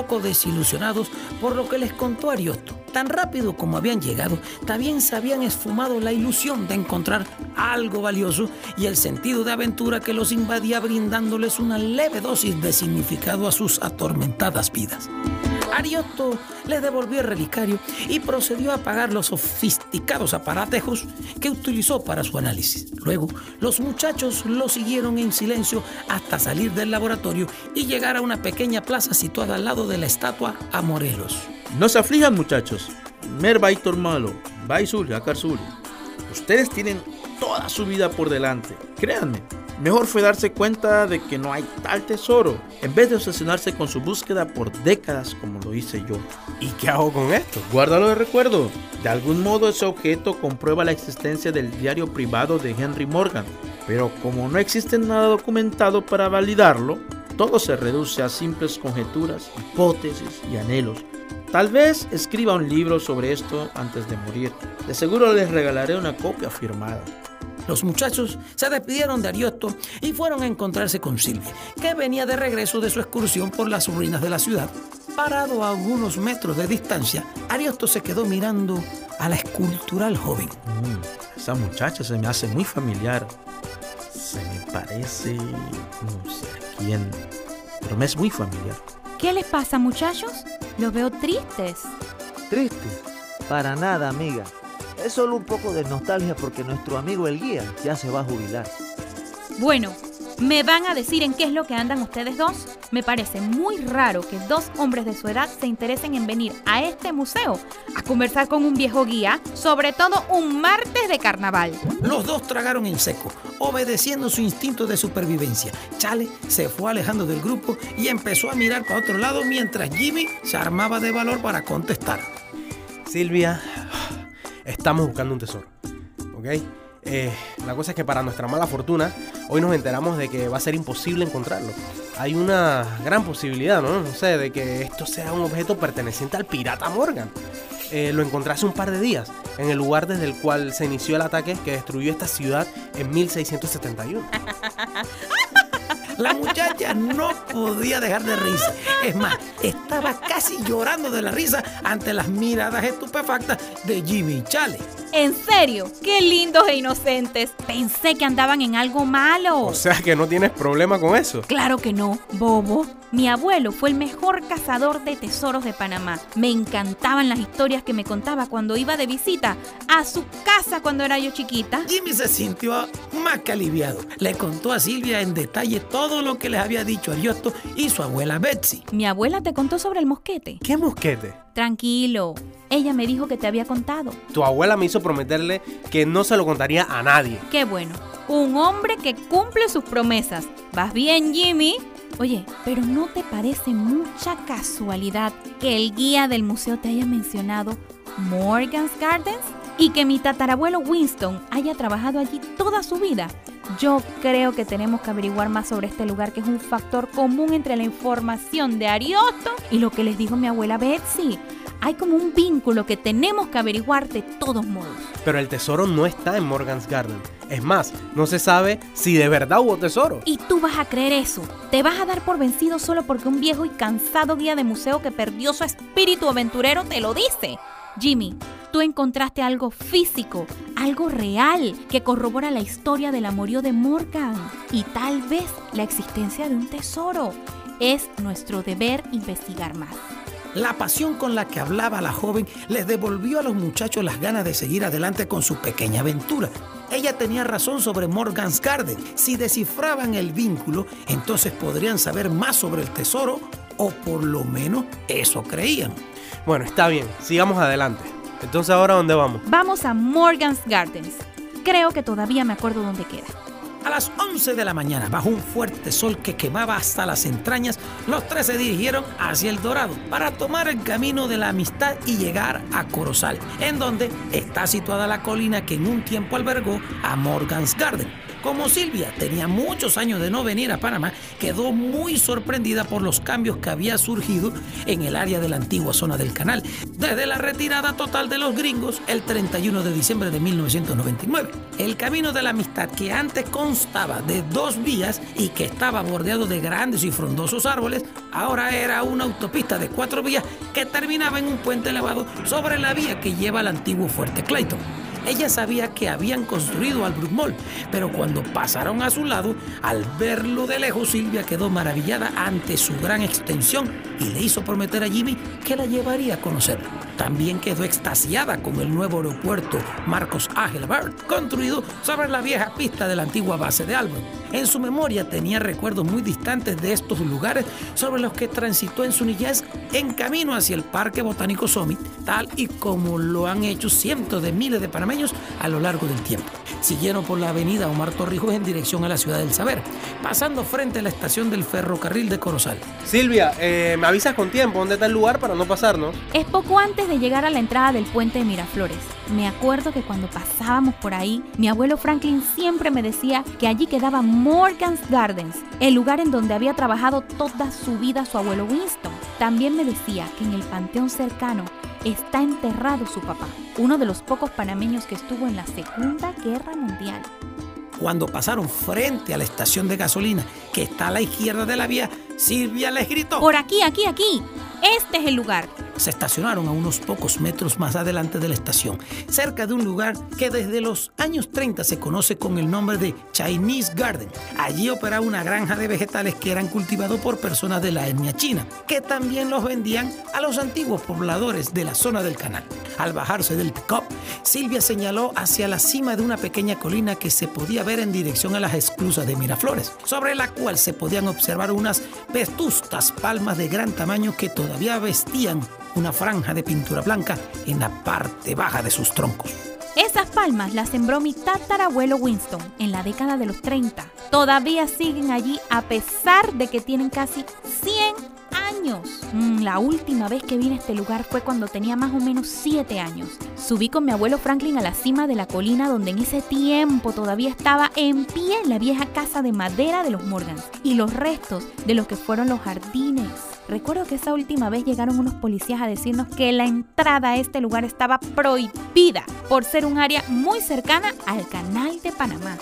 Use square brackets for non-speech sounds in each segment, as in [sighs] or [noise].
poco desilusionados por lo que les contó Ariosto. Tan rápido como habían llegado, también se habían esfumado la ilusión de encontrar algo valioso y el sentido de aventura que los invadía brindándoles una leve dosis de significado a sus atormentadas vidas. Ariosto le devolvió el relicario y procedió a apagar los sofisticados aparatejos que utilizó para su análisis. Luego, los muchachos lo siguieron en silencio hasta salir del laboratorio y llegar a una pequeña plaza situada al lado de la estatua a Morelos. No se aflijan, muchachos. Mer Baitor Malo, Akarsuli. Ustedes tienen toda su vida por delante. Créanme, mejor fue darse cuenta de que no hay tal tesoro, en vez de obsesionarse con su búsqueda por décadas como lo hice yo. ¿Y qué hago con esto? Guárdalo de recuerdo. De algún modo ese objeto comprueba la existencia del diario privado de Henry Morgan. Pero como no existe nada documentado para validarlo, todo se reduce a simples conjeturas, hipótesis y anhelos. Tal vez escriba un libro sobre esto antes de morir. De seguro les regalaré una copia firmada. Los muchachos se despidieron de Ariosto y fueron a encontrarse con Silvia, que venía de regreso de su excursión por las ruinas de la ciudad. Parado a algunos metros de distancia, Ariosto se quedó mirando a la escultural joven. Mm, esa muchacha se me hace muy familiar. Se me parece... no sé a quién, pero me es muy familiar. ¿Qué les pasa, muchachos? Los veo tristes. ¿Triste? Para nada, amiga. Es solo un poco de nostalgia porque nuestro amigo el guía ya se va a jubilar. Bueno, ¿me van a decir en qué es lo que andan ustedes dos? Me parece muy raro que dos hombres de su edad se interesen en venir a este museo a conversar con un viejo guía, sobre todo un martes de carnaval. Los dos tragaron en seco, obedeciendo su instinto de supervivencia. Chale se fue alejando del grupo y empezó a mirar para otro lado mientras Jimmy se armaba de valor para contestar. Silvia, estamos buscando un tesoro. ¿Ok? Eh, la cosa es que para nuestra mala fortuna, hoy nos enteramos de que va a ser imposible encontrarlo. Hay una gran posibilidad, ¿no? Sé, de que esto sea un objeto perteneciente al pirata Morgan. Eh, lo encontré hace un par de días, en el lugar desde el cual se inició el ataque que destruyó esta ciudad en 1671. [laughs] La muchacha no podía dejar de reírse. Es más, estaba casi llorando de la risa ante las miradas estupefactas de Jimmy y Chale. En serio, qué lindos e inocentes. Pensé que andaban en algo malo. O sea que no tienes problema con eso. Claro que no, bobo. Mi abuelo fue el mejor cazador de tesoros de Panamá. Me encantaban las historias que me contaba cuando iba de visita a su casa cuando era yo chiquita. Jimmy se sintió más que aliviado. Le contó a Silvia en detalle todo lo que les había dicho Ariosto y su abuela Betsy. Mi abuela te contó sobre el mosquete. ¿Qué mosquete? Tranquilo, ella me dijo que te había contado. Tu abuela me hizo prometerle que no se lo contaría a nadie. Qué bueno, un hombre que cumple sus promesas. ¿Vas bien, Jimmy? Oye, pero ¿no te parece mucha casualidad que el guía del museo te haya mencionado Morgan's Gardens y que mi tatarabuelo Winston haya trabajado allí toda su vida? Yo creo que tenemos que averiguar más sobre este lugar que es un factor común entre la información de Ariosto y lo que les dijo mi abuela Betsy. Hay como un vínculo que tenemos que averiguar de todos modos. Pero el tesoro no está en Morgan's Garden. Es más, no se sabe si de verdad hubo tesoro. Y tú vas a creer eso. Te vas a dar por vencido solo porque un viejo y cansado guía de museo que perdió su espíritu aventurero te lo dice. Jimmy, tú encontraste algo físico, algo real, que corrobora la historia del amorío de Morgan y tal vez la existencia de un tesoro. Es nuestro deber investigar más. La pasión con la que hablaba la joven les devolvió a los muchachos las ganas de seguir adelante con su pequeña aventura. Ella tenía razón sobre Morgan's Garden. Si descifraban el vínculo, entonces podrían saber más sobre el tesoro, o por lo menos eso creían. Bueno, está bien, sigamos adelante. Entonces, ¿ahora dónde vamos? Vamos a Morgan's Gardens. Creo que todavía me acuerdo dónde queda. A las 11 de la mañana, bajo un fuerte sol que quemaba hasta las entrañas, los tres se dirigieron hacia el Dorado para tomar el camino de la amistad y llegar a Corozal, en donde está situada la colina que en un tiempo albergó a Morgan's Garden. Como Silvia tenía muchos años de no venir a Panamá, quedó muy sorprendida por los cambios que había surgido en el área de la antigua zona del canal, desde la retirada total de los gringos el 31 de diciembre de 1999. El camino de la amistad que antes constaba de dos vías y que estaba bordeado de grandes y frondosos árboles, ahora era una autopista de cuatro vías que terminaba en un puente elevado sobre la vía que lleva al antiguo fuerte Clayton. Ella sabía que habían construido al Mall, pero cuando pasaron a su lado, al verlo de lejos, Silvia quedó maravillada ante su gran extensión y le hizo prometer a Jimmy que la llevaría a conocerlo. También quedó extasiada con el nuevo aeropuerto Marcos Agelbert, construido sobre la vieja pista de la antigua base de Albert. En su memoria tenía recuerdos muy distantes de estos lugares sobre los que transitó en su niñez en camino hacia el Parque Botánico Summit, tal y como lo han hecho cientos de miles de panameños a lo largo del tiempo. Siguieron por la avenida Omar Torrijos en dirección a la ciudad del saber, pasando frente a la estación del ferrocarril de Corozal. Silvia, eh, me avisas con tiempo dónde está el lugar para no pasarnos. Es poco antes de llegar a la entrada del puente de Miraflores. Me acuerdo que cuando pasábamos por ahí, mi abuelo Franklin siempre me decía que allí quedaba Morgan's Gardens, el lugar en donde había trabajado toda su vida su abuelo Winston. También me decía que en el panteón cercano está enterrado su papá, uno de los pocos panameños que estuvo en la Segunda Guerra Mundial. Cuando pasaron frente a la estación de gasolina que está a la izquierda de la vía, Silvia les gritó. Por aquí, aquí, aquí. Este es el lugar. Se estacionaron a unos pocos metros más adelante de la estación, cerca de un lugar que desde los años 30 se conoce con el nombre de Chinese Garden. Allí operaba una granja de vegetales que eran cultivados por personas de la etnia china, que también los vendían a los antiguos pobladores de la zona del canal. Al bajarse del pick-up, Silvia señaló hacia la cima de una pequeña colina que se podía ver en dirección a las esclusas de Miraflores, sobre la cual se podían observar unas vetustas palmas de gran tamaño que todavía vestían una franja de pintura blanca en la parte baja de sus troncos. Esas palmas las sembró mi tatarabuelo Winston en la década de los 30. Todavía siguen allí a pesar de que tienen casi 100 años. Mm, la última vez que vine a este lugar fue cuando tenía más o menos 7 años. Subí con mi abuelo Franklin a la cima de la colina donde en ese tiempo todavía estaba en pie la vieja casa de madera de los Morgans y los restos de lo que fueron los jardines. Recuerdo que esa última vez llegaron unos policías a decirnos que la entrada a este lugar estaba prohibida por ser un área muy cercana al canal de Panamá.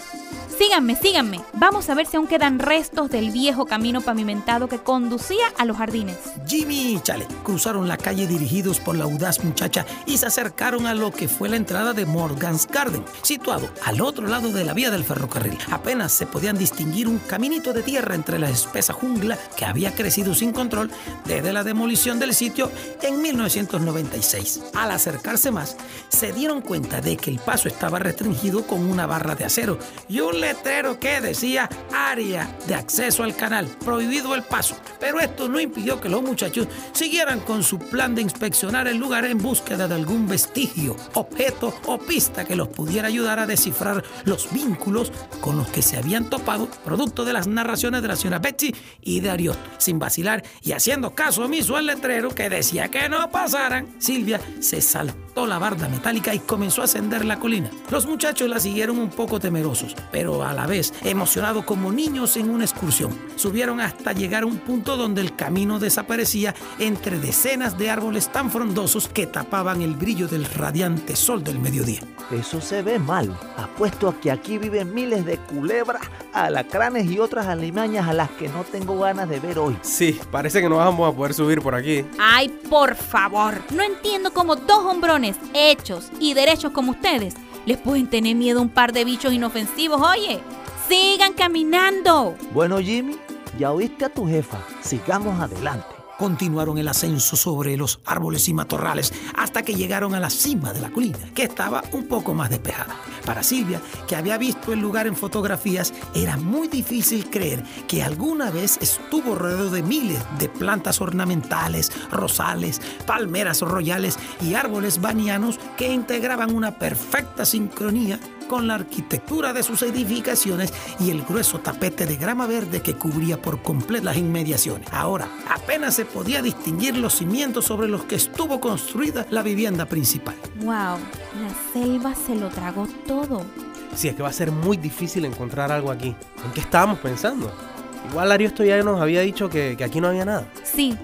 Síganme, síganme. Vamos a ver si aún quedan restos del viejo camino pavimentado que conducía a los jardines. Jimmy y Chale cruzaron la calle dirigidos por la audaz muchacha y se acercaron a lo que fue la entrada de Morgan's Garden, situado al otro lado de la vía del ferrocarril. Apenas se podían distinguir un caminito de tierra entre la espesa jungla que había crecido sin control desde la demolición del sitio en 1996. Al acercarse más, se dieron cuenta de que el paso estaba restringido con una barra de acero y un letrero que decía área de acceso al canal, prohibido el paso. Pero esto no impidió que los muchachos siguieran con su plan de inspeccionar el lugar en búsqueda de algún vestigio, objeto o pista que los pudiera ayudar a descifrar los vínculos con los que se habían topado, producto de las narraciones de la señora Betsy y de Ariot. Sin vacilar y haciendo caso omiso al letrero que decía que no pasaran, Silvia se saltó la barda metálica y comenzó a ascender la colina. Los muchachos la siguieron un poco temerosos, pero a la vez emocionados como niños en una excursión. Subieron hasta llegar a un punto donde el camino desaparecía entre decenas de árboles tan frondosos que tapaban el brillo del radiante sol del mediodía. Eso se ve mal. Apuesto a que aquí viven miles de culebras, alacranes y otras alimañas a las que no tengo ganas de ver hoy. Sí, parece que no vamos a poder subir por aquí. Ay, por favor. No entiendo cómo dos hombrones hechos y derechos como ustedes les pueden tener miedo a un par de bichos inofensivos. Oye, sigan caminando. Bueno, Jimmy, ya oíste a tu jefa. Sigamos adelante. Continuaron el ascenso sobre los árboles y matorrales hasta que llegaron a la cima de la colina, que estaba un poco más despejada. Para Silvia, que había visto el lugar en fotografías, era muy difícil creer que alguna vez estuvo rodeado de miles de plantas ornamentales, rosales, palmeras royales y árboles banianos que integraban una perfecta sincronía con la arquitectura de sus edificaciones y el grueso tapete de grama verde que cubría por completo las inmediaciones. Ahora, apenas se podía distinguir los cimientos sobre los que estuvo construida la vivienda principal. Wow, la selva se lo tragó todo. Sí, es que va a ser muy difícil encontrar algo aquí. ¿En qué estábamos pensando? Igual Ariosto ya nos había dicho que, que aquí no había nada. Sí,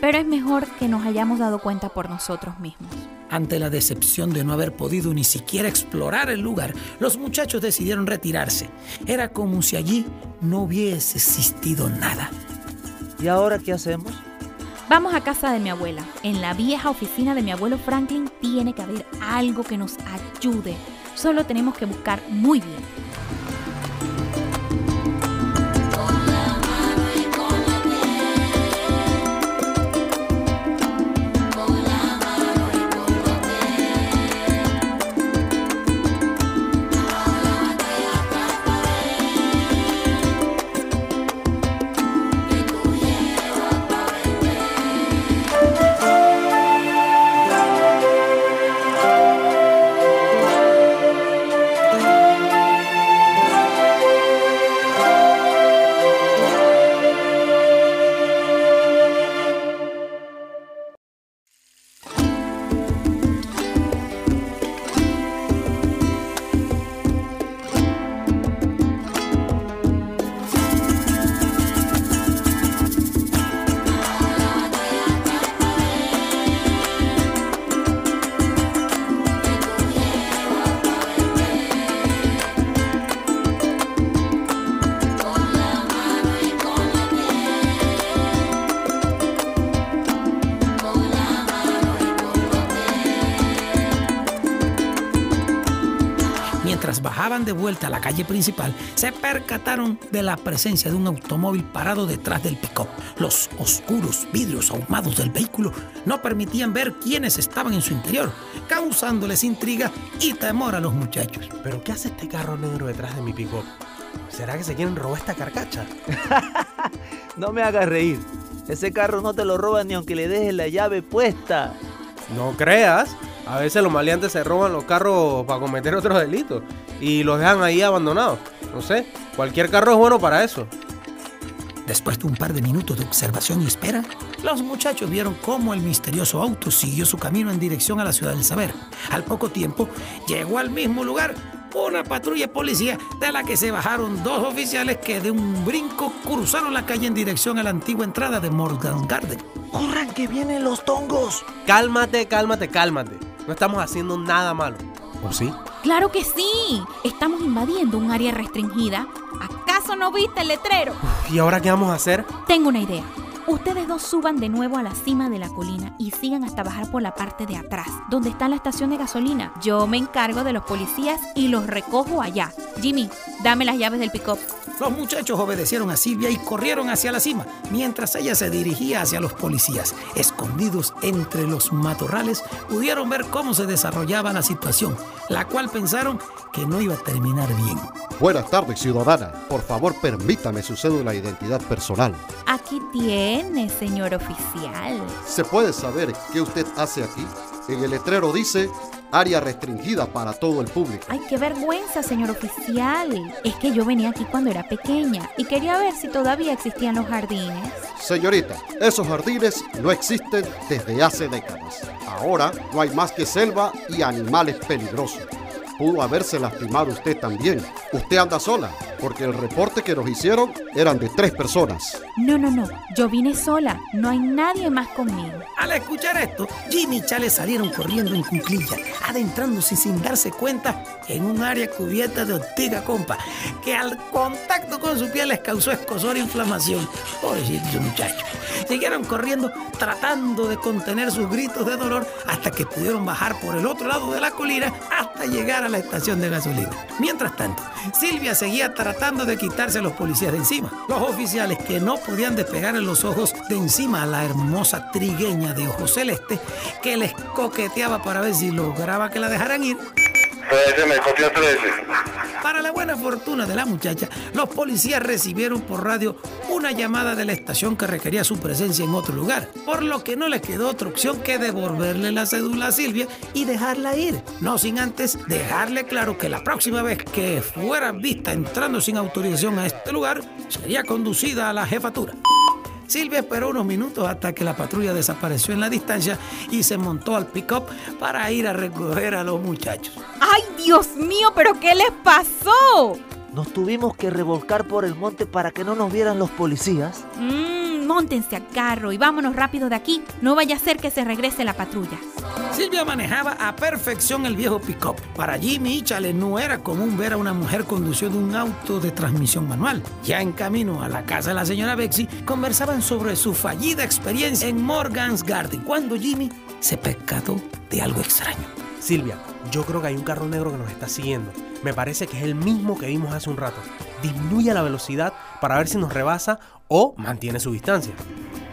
pero es mejor que nos hayamos dado cuenta por nosotros mismos. Ante la decepción de no haber podido ni siquiera explorar el lugar, los muchachos decidieron retirarse. Era como si allí no hubiese existido nada. ¿Y ahora qué hacemos? Vamos a casa de mi abuela. En la vieja oficina de mi abuelo Franklin tiene que haber algo que nos ayude. Solo tenemos que buscar muy bien. De vuelta a la calle principal, se percataron de la presencia de un automóvil parado detrás del pick-up. Los oscuros vidrios ahumados del vehículo no permitían ver quiénes estaban en su interior, causándoles intriga y temor a los muchachos. ¿Pero qué hace este carro negro detrás de mi pick ¿Será que se quieren robar esta carcacha? [laughs] No me hagas reír. Ese carro no te lo roban ni aunque le dejes la llave puesta. No creas. A veces los maleantes se roban los carros para cometer otros delitos y los dejan ahí abandonados. No sé, cualquier carro es bueno para eso. Después de un par de minutos de observación y espera, los muchachos vieron cómo el misterioso auto siguió su camino en dirección a la ciudad del saber. Al poco tiempo, llegó al mismo lugar una patrulla de policía de la que se bajaron dos oficiales que de un brinco cruzaron la calle en dirección a la antigua entrada de Morgan Garden. ¡Corran que vienen los tongos! Cálmate, cálmate, cálmate. No estamos haciendo nada malo. ¿O sí? Claro que sí. Estamos invadiendo un área restringida. ¿Acaso no viste el letrero? ¿Y ahora qué vamos a hacer? Tengo una idea. Ustedes dos suban de nuevo a la cima de la colina y sigan hasta bajar por la parte de atrás, donde está la estación de gasolina. Yo me encargo de los policías y los recojo allá. Jimmy, dame las llaves del pick-up. Los muchachos obedecieron a Silvia y corrieron hacia la cima, mientras ella se dirigía hacia los policías. Escondidos entre los matorrales, pudieron ver cómo se desarrollaba la situación, la cual pensaron que no iba a terminar bien. Buenas tardes, ciudadana. Por favor, permítame su cédula de identidad personal. Aquí tiene, señor oficial. ¿Se puede saber qué usted hace aquí? En el letrero dice área restringida para todo el público. Ay, qué vergüenza, señor oficial. Es que yo venía aquí cuando era pequeña y quería ver si todavía existían los jardines. Señorita, esos jardines no existen desde hace décadas. Ahora no hay más que selva y animales peligrosos. Pudo haberse lastimado usted también. Usted anda sola, porque el reporte que nos hicieron eran de tres personas. No, no, no. Yo vine sola. No hay nadie más conmigo. Al escuchar esto, Jimmy y Chale salieron corriendo en cuclilla, adentrándose sin darse cuenta en un área cubierta de ortiga compa, que al contacto con su piel les causó escosor e inflamación. Pobrecitos muchachos. Siguieron corriendo tratando de contener sus gritos de dolor hasta que pudieron bajar por el otro lado de la colina hasta llegar a la estación de gasolina. Mientras tanto, Silvia seguía tratando de quitarse a los policías de encima. Los oficiales que no podían despegar los ojos de encima a la hermosa trigueña de ojos celeste que les coqueteaba para ver si lograba que la dejaran ir. Para la buena fortuna de la muchacha, los policías recibieron por radio una llamada de la estación que requería su presencia en otro lugar, por lo que no les quedó otra opción que devolverle la cédula a Silvia y dejarla ir, no sin antes dejarle claro que la próxima vez que fuera vista entrando sin autorización a este lugar, sería conducida a la jefatura. Silvia esperó unos minutos hasta que la patrulla desapareció en la distancia y se montó al pick-up para ir a recoger a los muchachos. ¡Ay, Dios mío! ¿Pero qué les pasó? Nos tuvimos que revolcar por el monte para que no nos vieran los policías. Mmm, montense al carro y vámonos rápido de aquí. No vaya a ser que se regrese la patrulla. Silvia manejaba a perfección el viejo pick-up. Para Jimmy y Chale no era común ver a una mujer conduciendo un auto de transmisión manual. Ya en camino a la casa de la señora Bexy, conversaban sobre su fallida experiencia en Morgan's Garden, cuando Jimmy se percató de algo extraño. Silvia, yo creo que hay un carro negro que nos está siguiendo. Me parece que es el mismo que vimos hace un rato. Disminuye la velocidad para ver si nos rebasa o mantiene su distancia.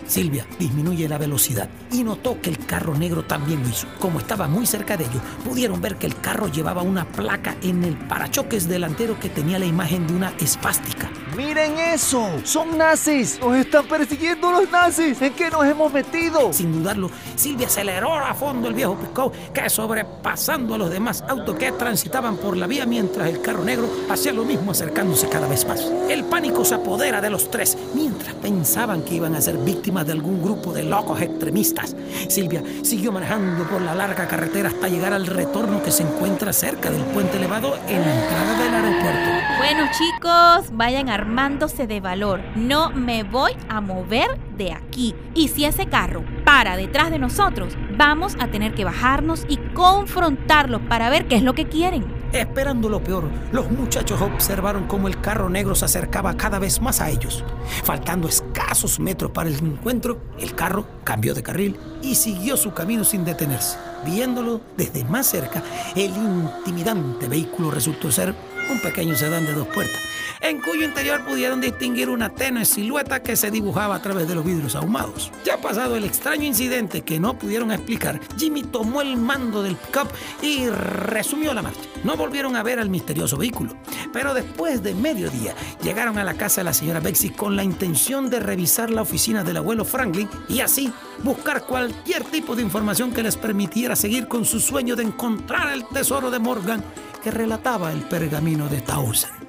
Silvia disminuye la velocidad y notó que el carro negro también lo hizo. Como estaba muy cerca de ellos, pudieron ver que el carro llevaba una placa en el parachoques delantero que tenía la imagen de una espástica. ¡Miren eso! ¡Son nazis! ¡Nos están persiguiendo los nazis! ¿En qué nos hemos metido? Sin dudarlo, Silvia aceleró a fondo el viejo Picó, que sobrepasando a los demás autos que transitaban por la vía mientras el carro negro hacía lo mismo acercándose cada vez más. El pánico se apodera de los tres mientras pensaban que iban a ser víctimas de algún grupo de locos extremistas. Silvia siguió manejando por la larga carretera hasta llegar al retorno que se encuentra cerca del puente elevado en la entrada del aeropuerto. Bueno, chicos, vayan armándose de valor. No me voy a mover de aquí. Y si ese carro para detrás de nosotros, vamos a tener que bajarnos y confrontarlos para ver qué es lo que quieren. Esperando lo peor, los muchachos observaron cómo el carro negro se acercaba cada vez más a ellos. Faltando escasos metros para el encuentro, el carro cambió de carril y siguió su camino sin detenerse. Viéndolo desde más cerca, el intimidante vehículo resultó ser un pequeño sedán de dos puertas, en cuyo interior pudieron distinguir una tenue silueta que se dibujaba a través de los vidrios ahumados. Ya pasado el extraño incidente que no pudieron explicar, Jimmy tomó el mando del pickup y resumió la marcha. No volvieron a ver al misterioso vehículo, pero después de mediodía llegaron a la casa de la señora Bexy con la intención de revisar la oficina del abuelo Franklin y así buscar cualquier tipo de información que les permitiera seguir con su sueño de encontrar el tesoro de Morgan que relataba el pergamino de Townsend.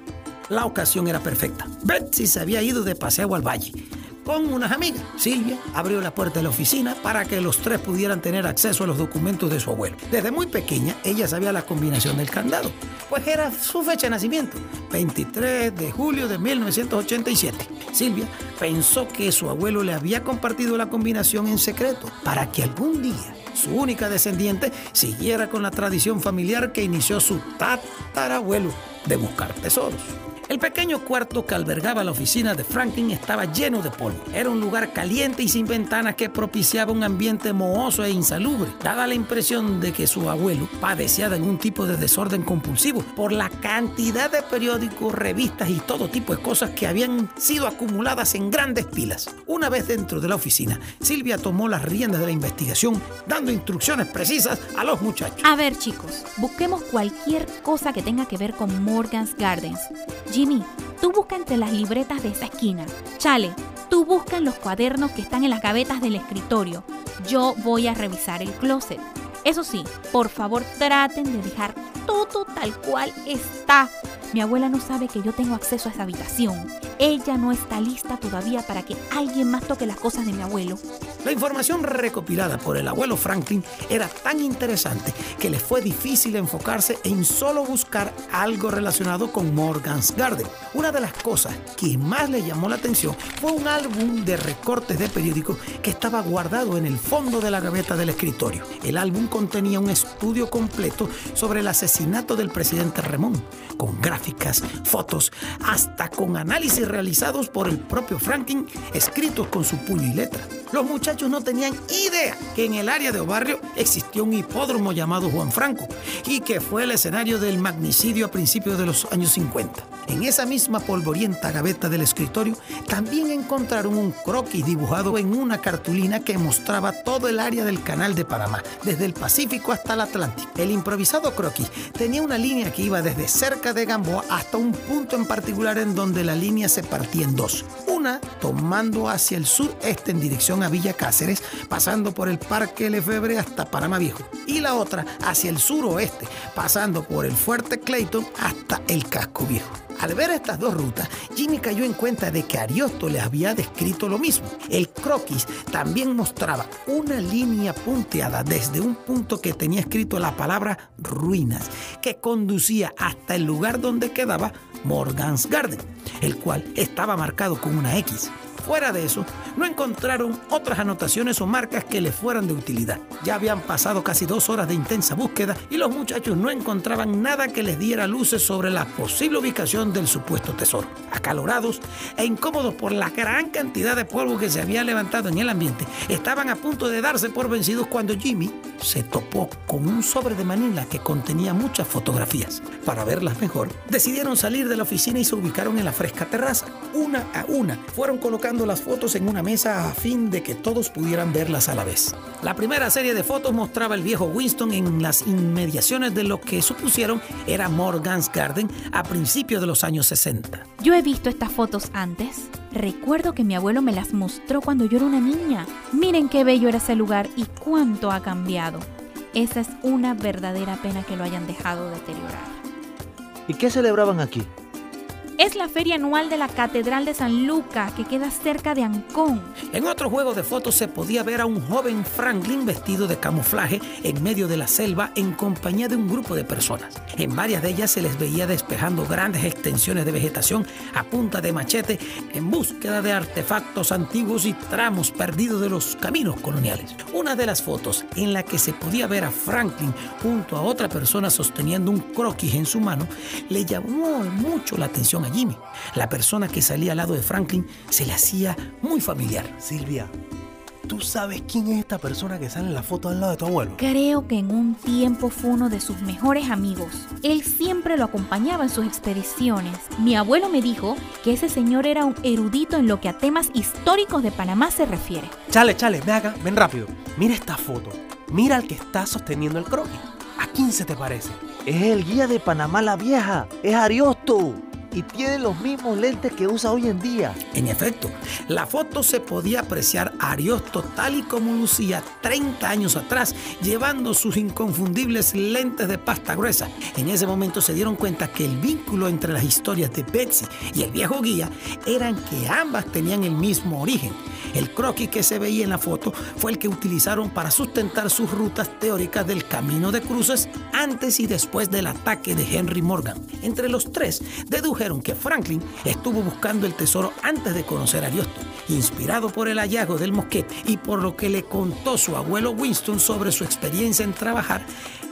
La ocasión era perfecta. Betsy se había ido de paseo al valle con unas amigas. Silvia abrió la puerta de la oficina para que los tres pudieran tener acceso a los documentos de su abuelo. Desde muy pequeña, ella sabía la combinación del candado, pues era su fecha de nacimiento, 23 de julio de 1987. Silvia pensó que su abuelo le había compartido la combinación en secreto para que algún día su única descendiente siguiera con la tradición familiar que inició su tatarabuelo de buscar tesoros. El pequeño cuarto que albergaba la oficina de Franklin estaba lleno de polvo. Era un lugar caliente y sin ventanas que propiciaba un ambiente mohoso e insalubre. Daba la impresión de que su abuelo padecía de algún tipo de desorden compulsivo por la cantidad de periódicos, revistas y todo tipo de cosas que habían sido acumuladas en grandes pilas. Una vez dentro de la oficina, Silvia tomó las riendas de la investigación, dando instrucciones precisas a los muchachos. A ver, chicos, busquemos cualquier cosa que tenga que ver con Morgan's Gardens. Jimmy, tú busca entre las libretas de esa esquina. Chale, tú busca en los cuadernos que están en las gavetas del escritorio. Yo voy a revisar el closet. Eso sí, por favor traten de dejar todo tal cual está. Mi abuela no sabe que yo tengo acceso a esa habitación. Ella no está lista todavía para que alguien más toque las cosas de mi abuelo. La información recopilada por el abuelo Franklin era tan interesante que le fue difícil enfocarse en solo buscar algo relacionado con Morgan's Garden. Una de las cosas que más le llamó la atención fue un álbum de recortes de periódicos que estaba guardado en el fondo de la gaveta del escritorio. El álbum contenía un estudio completo sobre el asesinato del presidente Ramón, con gráficas, fotos, hasta con análisis realizados por el propio Franklin, escritos con su puño y letra. Los muchachos no tenían idea que en el área de Obarrio existió un hipódromo llamado Juan Franco y que fue el escenario del magnicidio a principios de los años 50. En esa misma polvorienta gaveta del escritorio también encontraron un croquis dibujado en una cartulina que mostraba todo el área del canal de Panamá, desde el Pacífico hasta el Atlántico. El improvisado croquis tenía una línea que iba desde cerca de Gamboa hasta un punto en particular en donde la línea se partía en dos. Una tomando hacia el sureste en dirección a Villa Cáceres, pasando por el Parque Lefebre hasta Panamá Viejo. Y la otra hacia el suroeste, pasando por el Fuerte Clayton hasta el Casco Viejo. Al ver estas dos rutas, Jimmy cayó en cuenta de que Ariosto le había descrito lo mismo. El croquis también mostraba una línea punteada desde un punto que tenía escrito la palabra ruinas, que conducía hasta el lugar donde quedaba Morgan's Garden, el cual estaba marcado con una X. Fuera de eso, no encontraron otras anotaciones o marcas que les fueran de utilidad. Ya habían pasado casi dos horas de intensa búsqueda y los muchachos no encontraban nada que les diera luces sobre la posible ubicación del supuesto tesoro. Acalorados e incómodos por la gran cantidad de polvo que se había levantado en el ambiente, estaban a punto de darse por vencidos cuando Jimmy se topó con un sobre de Manila que contenía muchas fotografías. Para verlas mejor, decidieron salir de la oficina y se ubicaron en la fresca terraza. Una a una fueron colocando las fotos en una mesa a fin de que todos pudieran verlas a la vez. La primera serie de fotos mostraba el viejo Winston en las inmediaciones de lo que supusieron era Morgan's Garden a principios de los años 60. Yo he visto estas fotos antes. Recuerdo que mi abuelo me las mostró cuando yo era una niña. Miren qué bello era ese lugar y cuánto ha cambiado. Esa es una verdadera pena que lo hayan dejado deteriorar. ¿Y qué celebraban aquí? Es la feria anual de la Catedral de San Luca, que queda cerca de Ancón. En otro juego de fotos se podía ver a un joven Franklin vestido de camuflaje en medio de la selva en compañía de un grupo de personas. En varias de ellas se les veía despejando grandes extensiones de vegetación a punta de machete en búsqueda de artefactos antiguos y tramos perdidos de los caminos coloniales. Una de las fotos en la que se podía ver a Franklin junto a otra persona sosteniendo un croquis en su mano le llamó mucho la atención a Jimmy. La persona que salía al lado de Franklin se le hacía muy familiar. Silvia, ¿tú sabes quién es esta persona que sale en la foto al lado de tu abuelo? Creo que en un tiempo fue uno de sus mejores amigos. Él siempre lo acompañaba en sus expediciones. Mi abuelo me dijo que ese señor era un erudito en lo que a temas históricos de Panamá se refiere. Chale, chale, ven acá, ven rápido. Mira esta foto. Mira al que está sosteniendo el croquis. ¿A quién se te parece? Es el guía de Panamá la Vieja. Es Ariosto. Y tiene los mismos lentes que usa hoy en día. En efecto, la foto se podía apreciar a Ariosto tal y como lucía 30 años atrás, llevando sus inconfundibles lentes de pasta gruesa. En ese momento se dieron cuenta que el vínculo entre las historias de Betsy y el viejo guía eran que ambas tenían el mismo origen. El croquis que se veía en la foto fue el que utilizaron para sustentar sus rutas teóricas del camino de cruces antes y después del ataque de Henry Morgan. Entre los tres dedujeron que Franklin estuvo buscando el tesoro antes de conocer a Ariosto, inspirado por el hallazgo del mosquete y por lo que le contó su abuelo Winston sobre su experiencia en trabajar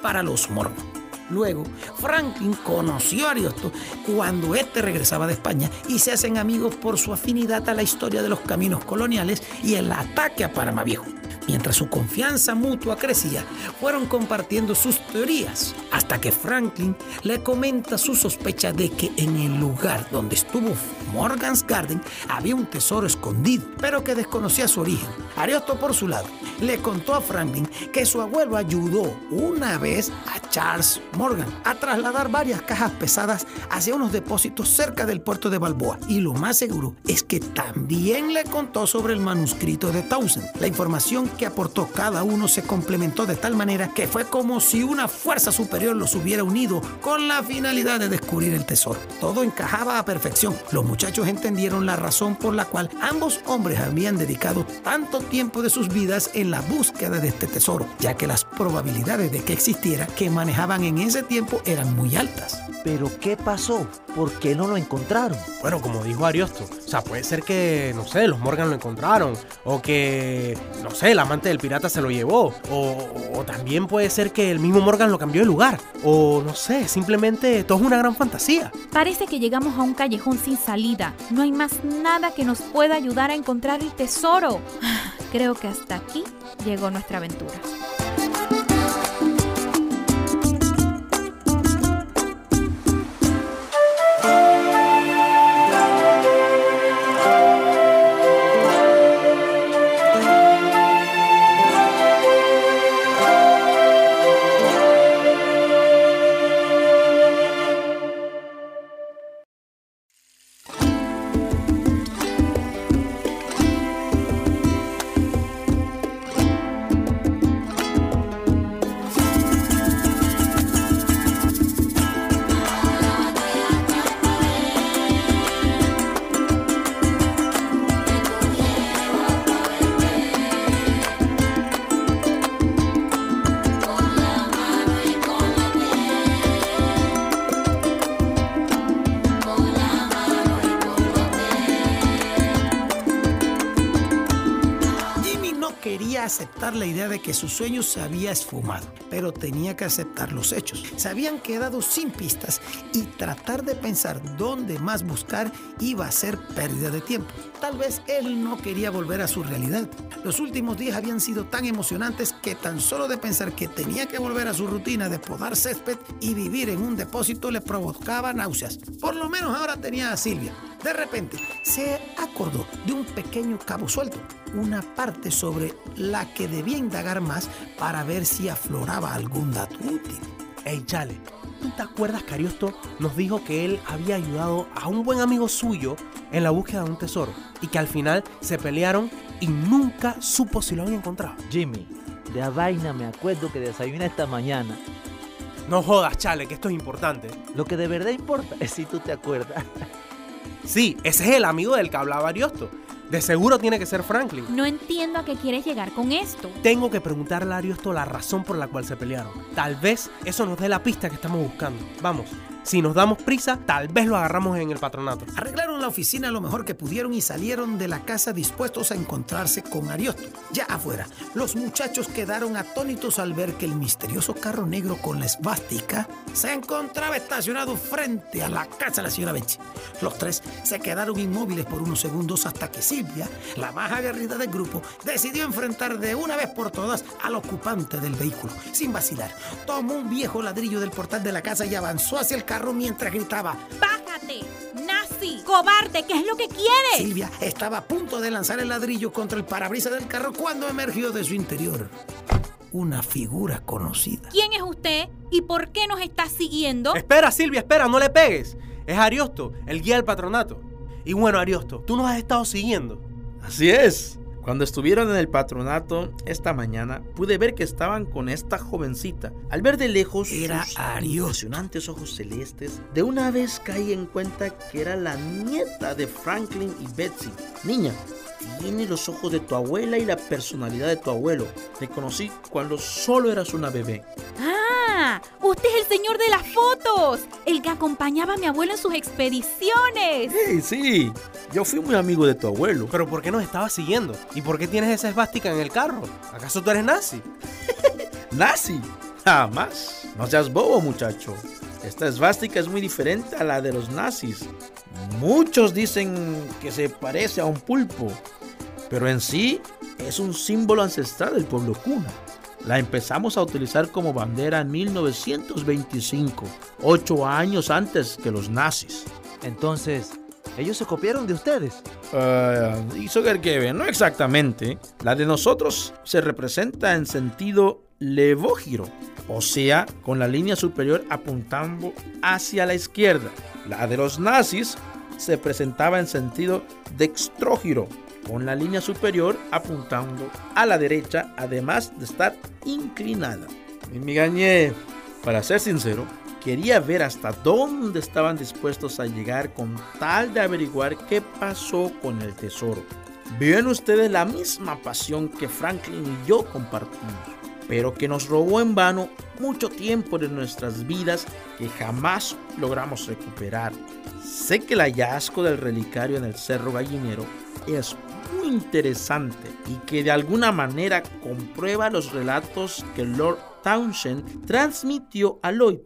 para los Mormon. Luego, Franklin conoció a Ariosto cuando éste regresaba de España y se hacen amigos por su afinidad a la historia de los caminos coloniales y el ataque a Panamá Viejo. Mientras su confianza mutua crecía, fueron compartiendo sus teorías, hasta que Franklin le comenta su sospecha de que en el lugar donde estuvo Morgan's Garden había un tesoro escondido, pero que desconocía su origen. Ariosto, por su lado, le contó a Franklin que su abuelo ayudó una vez a Charles Morgan a trasladar varias cajas pesadas hacia unos depósitos cerca del puerto de Balboa. Y lo más seguro es que también le contó sobre el manuscrito de Townsend. La información que aportó cada uno se complementó de tal manera que fue como si una fuerza superior los hubiera unido con la finalidad de descubrir el tesoro. Todo encajaba a perfección. Los muchachos entendieron la razón por la cual ambos hombres habían dedicado tanto tiempo de sus vidas en la búsqueda de este tesoro, ya que las probabilidades de que existiera que manejaban en ese tiempo eran muy altas. Pero ¿qué pasó? ¿Por qué no lo encontraron? Bueno, como dijo Ariosto, o sea, puede ser que, no sé, los Morgan lo encontraron, o que, no sé, el amante del pirata se lo llevó, o, o también puede ser que el mismo Morgan lo cambió de lugar, o no sé, simplemente todo es una gran fantasía. Parece que llegamos a un callejón sin salida. No hay más nada que nos pueda ayudar a encontrar el tesoro. [sighs] Creo que hasta aquí llegó nuestra aventura. Aceptar la idea de que su sueño se había esfumado, pero tenía que aceptar los hechos. Se habían quedado sin pistas y tratar de pensar dónde más buscar iba a ser pérdida de tiempo. Tal vez él no quería volver a su realidad. Los últimos días habían sido tan emocionantes que tan solo de pensar que tenía que volver a su rutina de podar césped y vivir en un depósito le provocaba náuseas. Por lo menos ahora tenía a Silvia. De repente se acordó de un pequeño cabo suelto, una parte sobre la que debía indagar más para ver si afloraba algún dato útil. Ey, Chale, ¿tú te acuerdas que Ariosto nos dijo que él había ayudado a un buen amigo suyo en la búsqueda de un tesoro y que al final se pelearon y nunca supo si lo había encontrado? Jimmy, de a vaina me acuerdo que desayuné esta mañana. No jodas, Chale, que esto es importante. Lo que de verdad importa es si tú te acuerdas. [laughs] Sí, ese es el amigo del que hablaba Ariosto. De seguro tiene que ser Franklin. No entiendo a qué quieres llegar con esto. Tengo que preguntarle a Ariosto la razón por la cual se pelearon. Tal vez eso nos dé la pista que estamos buscando. Vamos, si nos damos prisa, tal vez lo agarramos en el patronato. Arreglaron la oficina lo mejor que pudieron y salieron de la casa dispuestos a encontrarse con Ariosto. Ya afuera, los muchachos quedaron atónitos al ver que el misterioso carro negro con la esvástica se encontraba estacionado frente a la casa de la señora Benchi. Los tres se quedaron inmóviles por unos segundos hasta que Silvia, la más aguerrida del grupo, decidió enfrentar de una vez por todas al ocupante del vehículo. Sin vacilar, tomó un viejo ladrillo del portal de la casa y avanzó hacia el carro mientras gritaba. ¡Bájate! ¡Nazi! ¡Cobarde! ¿Qué es lo que quieres? Silvia estaba a punto de lanzar el ladrillo contra el parabrisas del carro cuando emergió de su interior una figura conocida. ¿Quién es usted y por qué nos está siguiendo? Espera, Silvia, espera, no le pegues. Es Ariosto, el guía del patronato. Y bueno, Ariosto, tú nos has estado siguiendo. Así es. Cuando estuvieron en el patronato esta mañana, pude ver que estaban con esta jovencita. Al ver de lejos Era sus impresionantes ojos celestes, de una vez caí en cuenta que era la nieta de Franklin y Betsy. Niña, tiene los ojos de tu abuela y la personalidad de tu abuelo. Te conocí cuando solo eras una bebé. ¡Ah! Usted es el señor de las fotos, el que acompañaba a mi abuelo en sus expediciones. ¡Hey, sí! Yo fui muy amigo de tu abuelo. Pero ¿por qué nos estabas siguiendo? ¿Y por qué tienes esa esvástica en el carro? ¿Acaso tú eres nazi? [laughs] ¡Nazi! Jamás. No seas bobo, muchacho. Esta esvástica es muy diferente a la de los nazis. Muchos dicen que se parece a un pulpo, pero en sí es un símbolo ancestral del pueblo cuna. La empezamos a utilizar como bandera en 1925, ocho años antes que los nazis. Entonces, ellos se copiaron de ustedes. Ah, hizo Gergebe, no exactamente. La de nosotros se representa en sentido levógiro, o sea, con la línea superior apuntando hacia la izquierda. La de los nazis se presentaba en sentido dextrógiro, con la línea superior apuntando a la derecha, además de estar inclinada. Y me engañé. Para ser sincero, quería ver hasta dónde estaban dispuestos a llegar con tal de averiguar qué pasó con el tesoro. Ven ustedes la misma pasión que Franklin y yo compartimos, pero que nos robó en vano mucho tiempo de nuestras vidas que jamás logramos recuperar. Sé que el hallazgo del relicario en el Cerro Gallinero es muy interesante y que de alguna manera comprueba los relatos que Lord Townshend transmitió a Lloyd.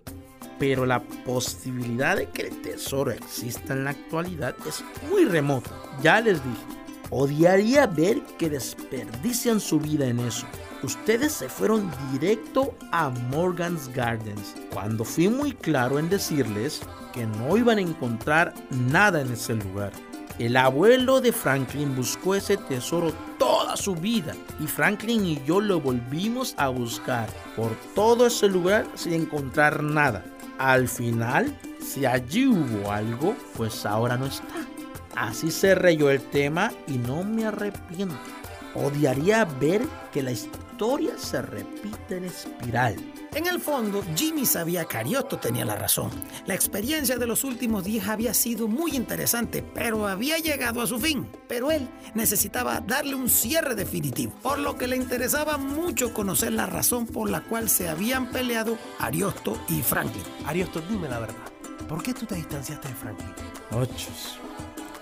Pero la posibilidad de que el tesoro exista en la actualidad es muy remota. Ya les dije, odiaría ver que desperdician su vida en eso. Ustedes se fueron directo a Morgan's Gardens cuando fui muy claro en decirles que no iban a encontrar nada en ese lugar. El abuelo de Franklin buscó ese tesoro toda su vida y Franklin y yo lo volvimos a buscar por todo ese lugar sin encontrar nada. Al final, si allí hubo algo, pues ahora no está. Así se reyó el tema y no me arrepiento. Odiaría ver que la historia se repite en espiral. En el fondo, Jimmy sabía que Ariosto tenía la razón. La experiencia de los últimos días había sido muy interesante, pero había llegado a su fin. Pero él necesitaba darle un cierre definitivo, por lo que le interesaba mucho conocer la razón por la cual se habían peleado Ariosto y Franklin. Ariosto, dime la verdad. ¿Por qué tú te distanciaste de Franklin? Ochos.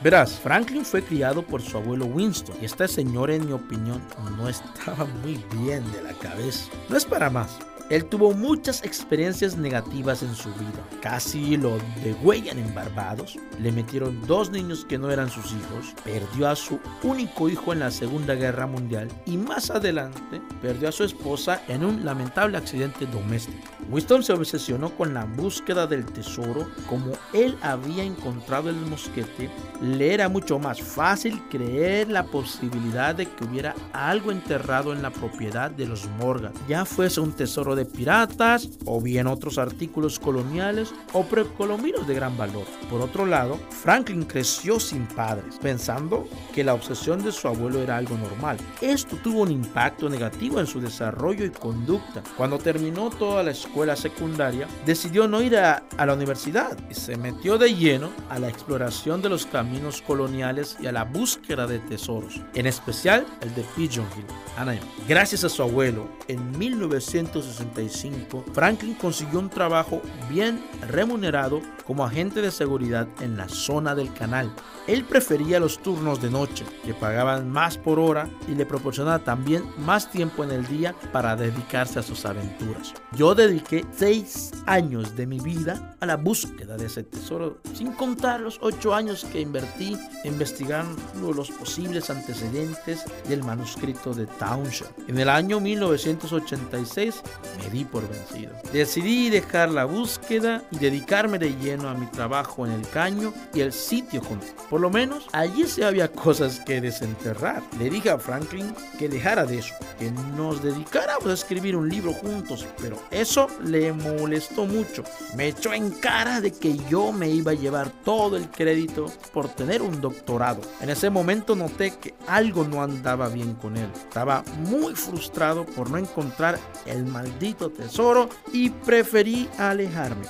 Verás, Franklin fue criado por su abuelo Winston y este señor, en mi opinión, no estaba muy bien de la cabeza. No es para más. Él tuvo muchas experiencias negativas en su vida. Casi lo degüellan en Barbados. Le metieron dos niños que no eran sus hijos. Perdió a su único hijo en la Segunda Guerra Mundial. Y más adelante perdió a su esposa en un lamentable accidente doméstico. Winston se obsesionó con la búsqueda del tesoro. Como él había encontrado el mosquete, le era mucho más fácil creer la posibilidad de que hubiera algo enterrado en la propiedad de los Morgan. Ya fuese un tesoro piratas o bien otros artículos coloniales o precolombinos de gran valor. Por otro lado, Franklin creció sin padres, pensando que la obsesión de su abuelo era algo normal. Esto tuvo un impacto negativo en su desarrollo y conducta. Cuando terminó toda la escuela secundaria, decidió no ir a, la universidad y se metió de lleno a la exploración de los caminos coloniales y a la búsqueda de tesoros, en especial el de Pigeon Hill. Gracias a su abuelo, en 1960 Franklin consiguió un trabajo bien remunerado como agente de seguridad en la zona del canal. Él prefería los turnos de noche, que pagaban más por hora y le proporcionaba también más tiempo en el día para dedicarse a sus aventuras. Yo dediqué seis años de mi vida a la búsqueda de ese tesoro, sin contar los ocho años que invertí investigando los posibles antecedentes del manuscrito de Townshend. En el año 1986 me di por vencido. Decidí dejar la búsqueda y dedicarme de lleno a mi trabajo en el caño y el sitio junto. Por lo menos allí se había cosas que desenterrar. Le dije a Franklin que dejara de eso, que nos dedicáramos a escribir un libro juntos, pero eso le molestó mucho. Me echó en cara de que yo me iba a llevar todo el crédito por tener un doctorado. En ese momento noté que algo no andaba bien con él. Estaba muy frustrado por no encontrar el maldito tesoro y preferí alejarme.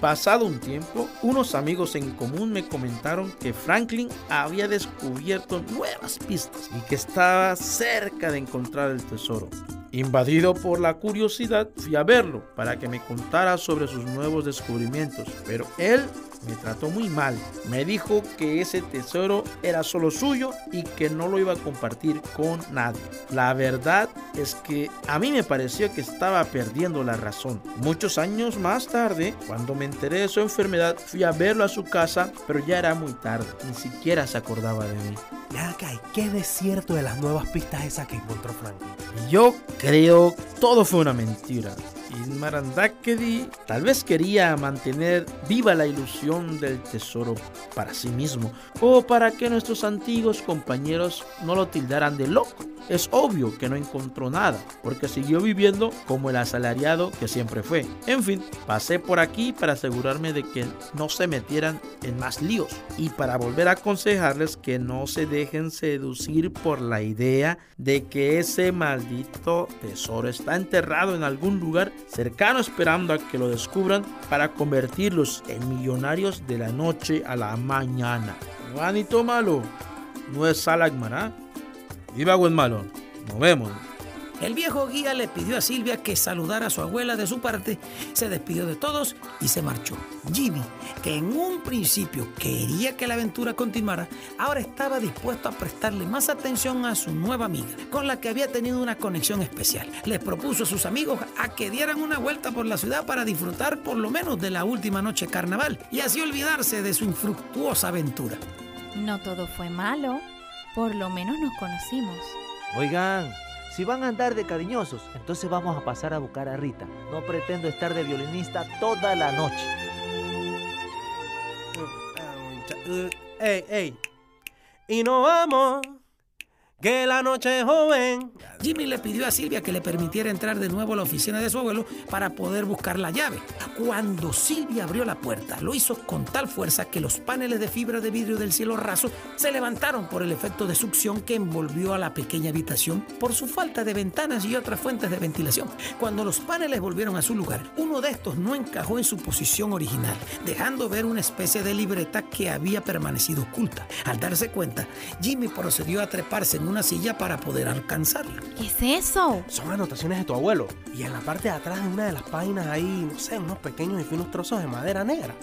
Pasado un tiempo, unos amigos en común me comentaron que Franklin había descubierto nuevas pistas y que estaba cerca de encontrar el tesoro. Invadido por la curiosidad, fui a verlo para que me contara sobre sus nuevos descubrimientos, pero él me trató muy mal. Me dijo que ese tesoro era solo suyo y que no lo iba a compartir con nadie. La verdad es que a mí me pareció que estaba perdiendo la razón. Muchos años más tarde, cuando me enteré de su enfermedad, fui a verlo a su casa, pero ya era muy tarde. Ni siquiera se acordaba de mí. Ya, ¿qué desierto de las nuevas pistas esas que encontró Franklin? Yo creo todo fue una mentira. Y Marandakedi tal vez quería mantener viva la ilusión del tesoro para sí mismo o para que nuestros antiguos compañeros no lo tildaran de loco. Es obvio que no encontró nada, porque siguió viviendo como el asalariado que siempre fue. En fin, pasé por aquí para asegurarme de que no se metieran en más líos y para volver a aconsejarles que no se dejen seducir por la idea de que ese maldito tesoro está enterrado en algún lugar cercano esperando a que lo descubran para convertirlos en millonarios de la noche a la mañana. Juanito malo, no es Salagmará. Viva buen malo. Nos vemos. El viejo guía le pidió a Silvia que saludara a su abuela de su parte, se despidió de todos y se marchó. Jimmy, que en un principio quería que la aventura continuara, ahora estaba dispuesto a prestarle más atención a su nueva amiga, con la que había tenido una conexión especial. Les propuso a sus amigos a que dieran una vuelta por la ciudad para disfrutar por lo menos de la última noche carnaval y así olvidarse de su infructuosa aventura. No todo fue malo, por lo menos nos conocimos. Oigan, si van a andar de cariñosos, entonces vamos a pasar a buscar a Rita. No pretendo estar de violinista toda la noche. Ey, ey. Y no vamos, que la noche es joven. Jimmy le pidió a Silvia que le permitiera entrar de nuevo a la oficina de su abuelo para poder buscar la llave. Cuando Silvia abrió la puerta, lo hizo con tal fuerza que los paneles de fibra de vidrio del cielo raso se levantaron por el efecto de succión que envolvió a la pequeña habitación por su falta de ventanas y otras fuentes de ventilación. Cuando los paneles volvieron a su lugar, uno de estos no encajó en su posición original, dejando ver una especie de libreta que había permanecido oculta. Al darse cuenta, Jimmy procedió a treparse en una silla para poder alcanzarla. ¿Qué es eso? Son anotaciones de tu abuelo. Y en la parte de atrás de una de las páginas hay, no sé, unos pequeños y finos trozos de madera negra.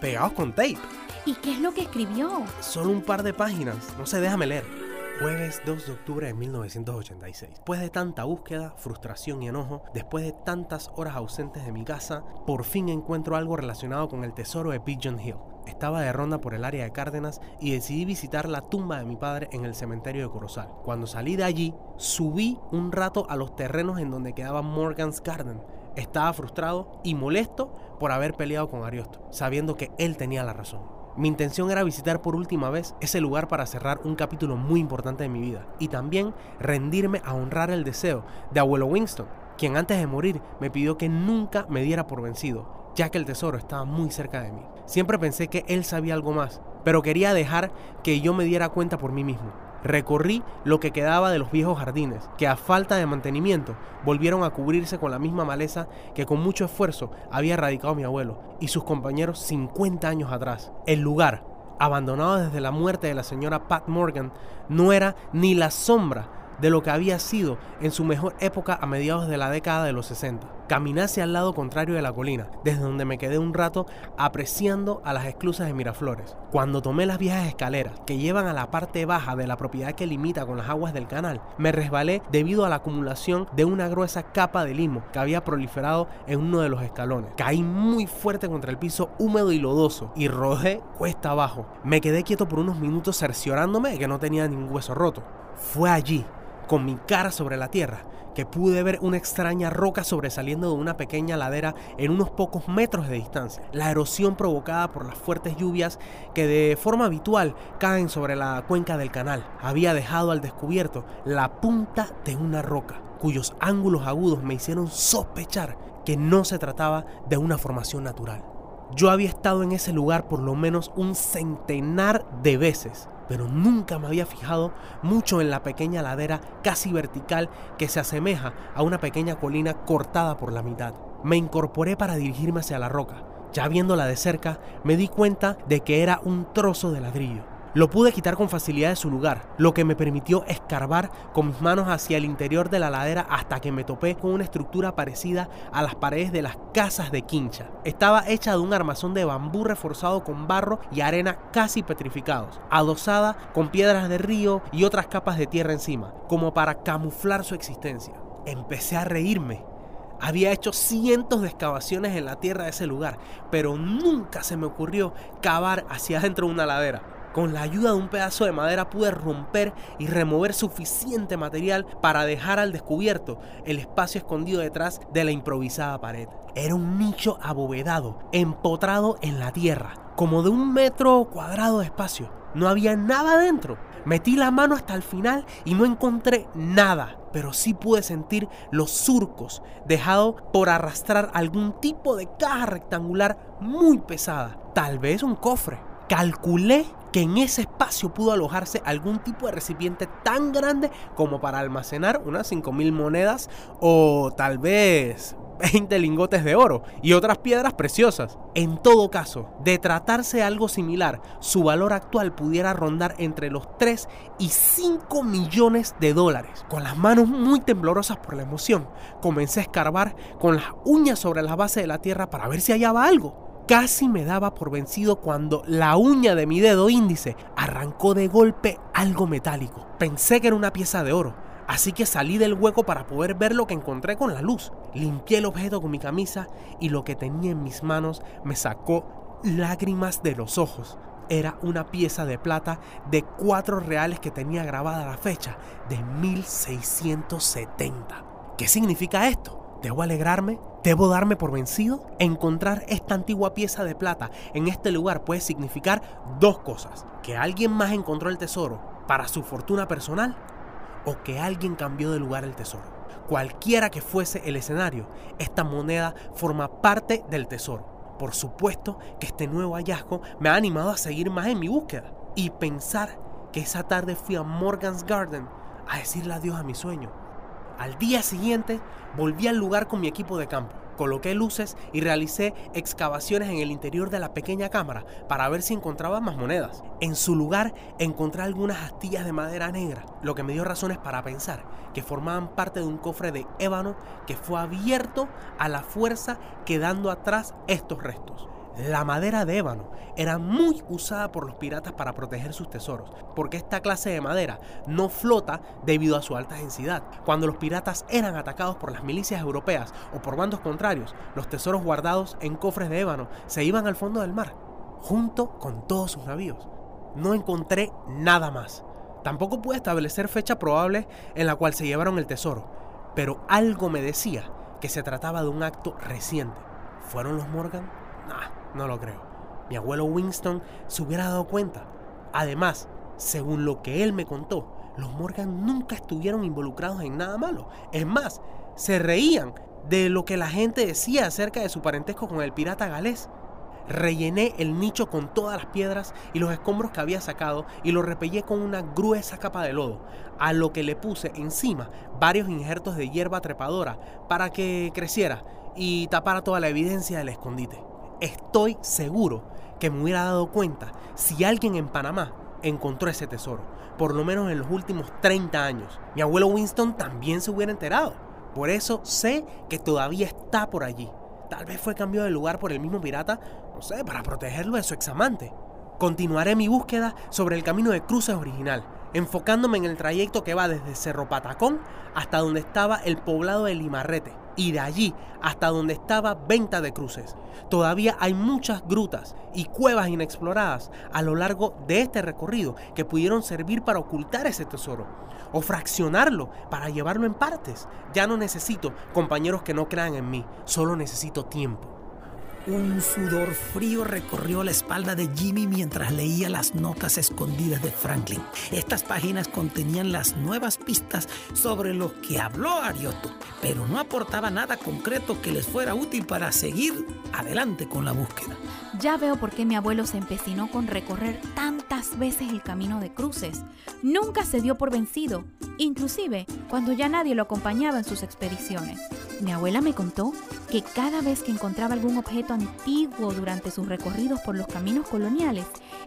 pegados con tape. ¿Y qué es lo que escribió? Solo un par de páginas. No sé, déjame leer. Jueves 2 de octubre de 1986. Después de tanta búsqueda, frustración y enojo, después de tantas horas ausentes de mi casa, por fin encuentro algo relacionado con el tesoro de Pigeon Hill. Estaba de ronda por el área de Cárdenas y decidí visitar la tumba de mi padre en el cementerio de Corozal. Cuando salí de allí, subí un rato a los terrenos en donde quedaba Morgan's Garden. Estaba frustrado y molesto por haber peleado con Ariosto, sabiendo que él tenía la razón. Mi intención era visitar por última vez ese lugar para cerrar un capítulo muy importante de mi vida y también rendirme a honrar el deseo de abuelo Winston, quien antes de morir me pidió que nunca me diera por vencido, ya que el tesoro estaba muy cerca de mí. Siempre pensé que él sabía algo más, pero quería dejar que yo me diera cuenta por mí mismo. Recorrí lo que quedaba de los viejos jardines, que a falta de mantenimiento volvieron a cubrirse con la misma maleza que con mucho esfuerzo había erradicado mi abuelo y sus compañeros 50 años atrás. El lugar, abandonado desde la muerte de la señora Pat Morgan, no era ni la sombra de lo que había sido en su mejor época a mediados de la década de los 60. Caminé hacia el lado contrario de la colina, desde donde me quedé un rato apreciando a las esclusas de Miraflores. Cuando tomé las viejas escaleras que llevan a la parte baja de la propiedad que limita con las aguas del canal, me resbalé debido a la acumulación de una gruesa capa de limo que había proliferado en uno de los escalones. Caí muy fuerte contra el piso húmedo y lodoso y rodé cuesta abajo. Me quedé quieto por unos minutos cerciorándome de que no tenía ningún hueso roto. Fue allí con mi cara sobre la tierra, que pude ver una extraña roca sobresaliendo de una pequeña ladera en unos pocos metros de distancia. La erosión provocada por las fuertes lluvias que de forma habitual caen sobre la cuenca del canal había dejado al descubierto la punta de una roca, cuyos ángulos agudos me hicieron sospechar que no se trataba de una formación natural. Yo había estado en ese lugar por lo menos un centenar de veces pero nunca me había fijado mucho en la pequeña ladera casi vertical que se asemeja a una pequeña colina cortada por la mitad. Me incorporé para dirigirme hacia la roca. Ya viéndola de cerca, me di cuenta de que era un trozo de ladrillo. Lo pude quitar con facilidad de su lugar, lo que me permitió escarbar con mis manos hacia el interior de la ladera hasta que me topé con una estructura parecida a las paredes de las casas de quincha. Estaba hecha de un armazón de bambú reforzado con barro y arena casi petrificados, adosada con piedras de río y otras capas de tierra encima, como para camuflar su existencia. Empecé a reírme. Había hecho cientos de excavaciones en la tierra de ese lugar, pero nunca se me ocurrió cavar hacia adentro de una ladera. Con la ayuda de un pedazo de madera pude romper y remover suficiente material para dejar al descubierto el espacio escondido detrás de la improvisada pared. Era un nicho abovedado, empotrado en la tierra, como de un metro cuadrado de espacio. No había nada dentro. Metí la mano hasta el final y no encontré nada, pero sí pude sentir los surcos dejados por arrastrar algún tipo de caja rectangular muy pesada, tal vez un cofre. Calculé que en ese espacio pudo alojarse algún tipo de recipiente tan grande como para almacenar unas 5.000 monedas o tal vez 20 lingotes de oro y otras piedras preciosas. En todo caso, de tratarse de algo similar, su valor actual pudiera rondar entre los 3 y 5 millones de dólares. Con las manos muy temblorosas por la emoción, comencé a escarbar con las uñas sobre la base de la tierra para ver si hallaba algo. Casi me daba por vencido cuando la uña de mi dedo índice arrancó de golpe algo metálico. Pensé que era una pieza de oro, así que salí del hueco para poder ver lo que encontré con la luz. Limpié el objeto con mi camisa y lo que tenía en mis manos me sacó lágrimas de los ojos. Era una pieza de plata de cuatro reales que tenía grabada la fecha de 1670. ¿Qué significa esto? ¿Debo alegrarme? ¿Debo darme por vencido? Encontrar esta antigua pieza de plata en este lugar puede significar dos cosas. Que alguien más encontró el tesoro para su fortuna personal o que alguien cambió de lugar el tesoro. Cualquiera que fuese el escenario, esta moneda forma parte del tesoro. Por supuesto que este nuevo hallazgo me ha animado a seguir más en mi búsqueda y pensar que esa tarde fui a Morgan's Garden a decirle adiós a mi sueño al día siguiente volví al lugar con mi equipo de campo. Coloqué luces y realicé excavaciones en el interior de la pequeña cámara para ver si encontraba más monedas. En su lugar encontré algunas astillas de madera negra, lo que me dio razones para pensar que formaban parte de un cofre de ébano que fue abierto a la fuerza quedando atrás estos restos. La madera de ébano era muy usada por los piratas para proteger sus tesoros, porque esta clase de madera no flota debido a su alta densidad. Cuando los piratas eran atacados por las milicias europeas o por bandos contrarios, los tesoros guardados en cofres de ébano se iban al fondo del mar, junto con todos sus navíos. No encontré nada más. Tampoco pude establecer fecha probable en la cual se llevaron el tesoro, pero algo me decía que se trataba de un acto reciente. ¿Fueron los Morgan? Nah, no lo creo. Mi abuelo Winston se hubiera dado cuenta. Además, según lo que él me contó, los Morgan nunca estuvieron involucrados en nada malo. Es más, se reían de lo que la gente decía acerca de su parentesco con el pirata galés. Rellené el nicho con todas las piedras y los escombros que había sacado y lo repellé con una gruesa capa de lodo, a lo que le puse encima varios injertos de hierba trepadora para que creciera y tapara toda la evidencia del escondite. Estoy seguro que me hubiera dado cuenta si alguien en Panamá encontró ese tesoro, por lo menos en los últimos 30 años. Mi abuelo Winston también se hubiera enterado. Por eso sé que todavía está por allí. Tal vez fue cambiado de lugar por el mismo pirata, no sé, para protegerlo de su examante. Continuaré mi búsqueda sobre el camino de cruces original, enfocándome en el trayecto que va desde Cerro Patacón hasta donde estaba el poblado de Limarrete y de allí hasta donde estaba Venta de Cruces. Todavía hay muchas grutas y cuevas inexploradas a lo largo de este recorrido que pudieron servir para ocultar ese tesoro o fraccionarlo para llevarlo en partes. Ya no necesito compañeros que no crean en mí, solo necesito tiempo. Un sudor frío recorrió la espalda de Jimmy mientras leía las notas escondidas de Franklin. Estas páginas contenían las nuevas pistas sobre lo que habló Arioto, pero no aportaba nada concreto que les fuera útil para seguir adelante con la búsqueda. Ya veo por qué mi abuelo se empecinó con recorrer tantas veces el camino de cruces. Nunca se dio por vencido, inclusive cuando ya nadie lo acompañaba en sus expediciones. Mi abuela me contó que cada vez que encontraba algún objeto antiguo durante sus recorridos por los caminos coloniales,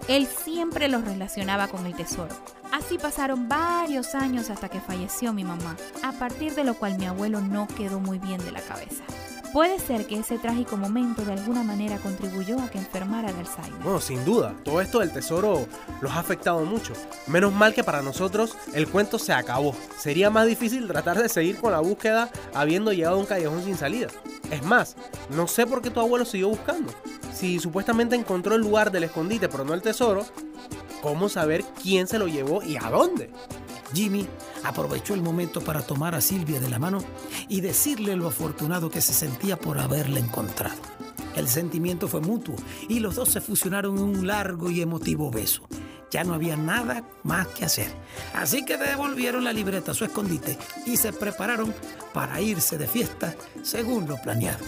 él siempre los relacionaba con el tesoro. Así pasaron varios años hasta que falleció mi mamá, a partir de lo cual mi abuelo no quedó muy bien de la cabeza. Puede ser que ese trágico momento de alguna manera contribuyó a que enfermara de Alzheimer. No, sin duda, todo esto del tesoro los ha afectado mucho. Menos mal que para nosotros el cuento se acabó. Sería más difícil tratar de seguir con la búsqueda habiendo llegado a un callejón sin salida. Es más, no sé por qué tu abuelo siguió buscando. Si supuestamente encontró el lugar del escondite pero no el tesoro, ¿cómo saber quién se lo llevó y a dónde? Jimmy aprovechó el momento para tomar a Silvia de la mano y decirle lo afortunado que se sentía por haberla encontrado. El sentimiento fue mutuo y los dos se fusionaron en un largo y emotivo beso. Ya no había nada más que hacer. Así que devolvieron la libreta a su escondite y se prepararon para irse de fiesta según lo planeado.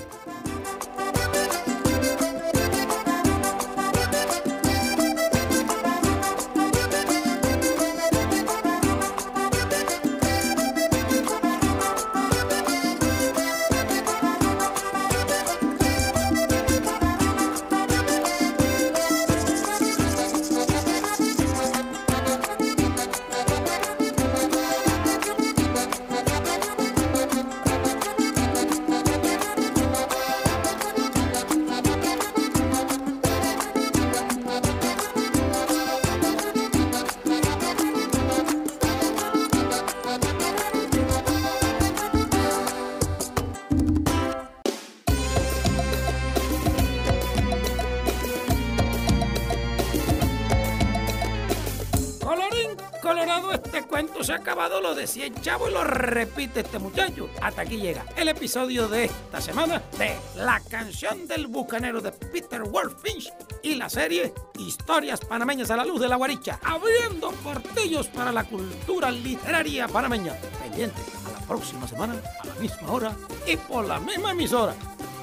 Decía el chavo y lo repite este muchacho. Hasta aquí llega el episodio de esta semana de La canción del bucanero de Peter Wolfinch y la serie Historias panameñas a la luz de la guaricha, abriendo portillos para la cultura literaria panameña. Pendiente a la próxima semana, a la misma hora y por la misma emisora.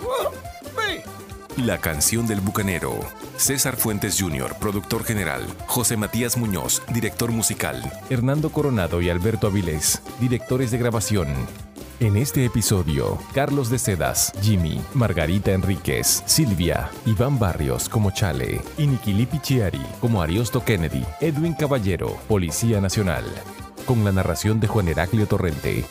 ¡Uh! La canción del bucanero. César Fuentes Jr., productor general. José Matías Muñoz, director musical. Hernando Coronado y Alberto Avilés, directores de grabación. En este episodio, Carlos de Sedas, Jimmy, Margarita Enríquez, Silvia, Iván Barrios como Chale y Nikili Pichiari como Ariosto Kennedy, Edwin Caballero, Policía Nacional. Con la narración de Juan Heraclio Torrente.